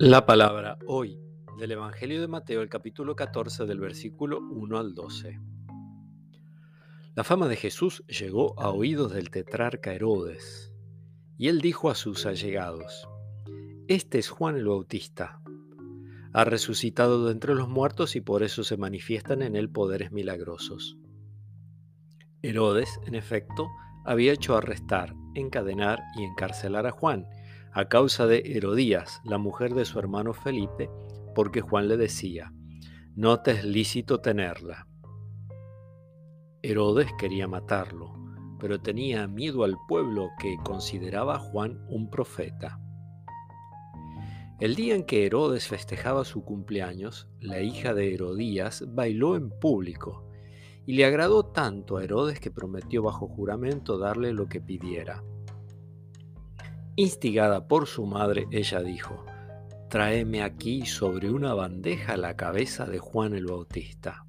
La palabra hoy del Evangelio de Mateo, el capítulo 14 del versículo 1 al 12. La fama de Jesús llegó a oídos del tetrarca Herodes, y él dijo a sus allegados, Este es Juan el Bautista. Ha resucitado de entre los muertos y por eso se manifiestan en él poderes milagrosos. Herodes, en efecto, había hecho arrestar, encadenar y encarcelar a Juan, a causa de Herodías, la mujer de su hermano Felipe, porque Juan le decía, no te es lícito tenerla. Herodes quería matarlo, pero tenía miedo al pueblo que consideraba a Juan un profeta. El día en que Herodes festejaba su cumpleaños, la hija de Herodías bailó en público, y le agradó tanto a Herodes que prometió bajo juramento darle lo que pidiera. Instigada por su madre, ella dijo, Tráeme aquí sobre una bandeja la cabeza de Juan el Bautista.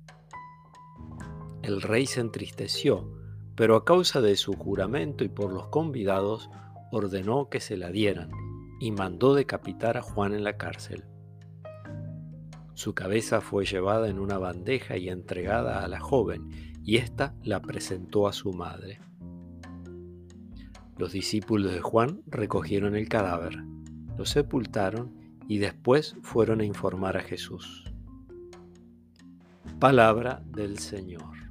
El rey se entristeció, pero a causa de su juramento y por los convidados, ordenó que se la dieran y mandó decapitar a Juan en la cárcel. Su cabeza fue llevada en una bandeja y entregada a la joven, y ésta la presentó a su madre. Los discípulos de Juan recogieron el cadáver, lo sepultaron y después fueron a informar a Jesús. Palabra del Señor.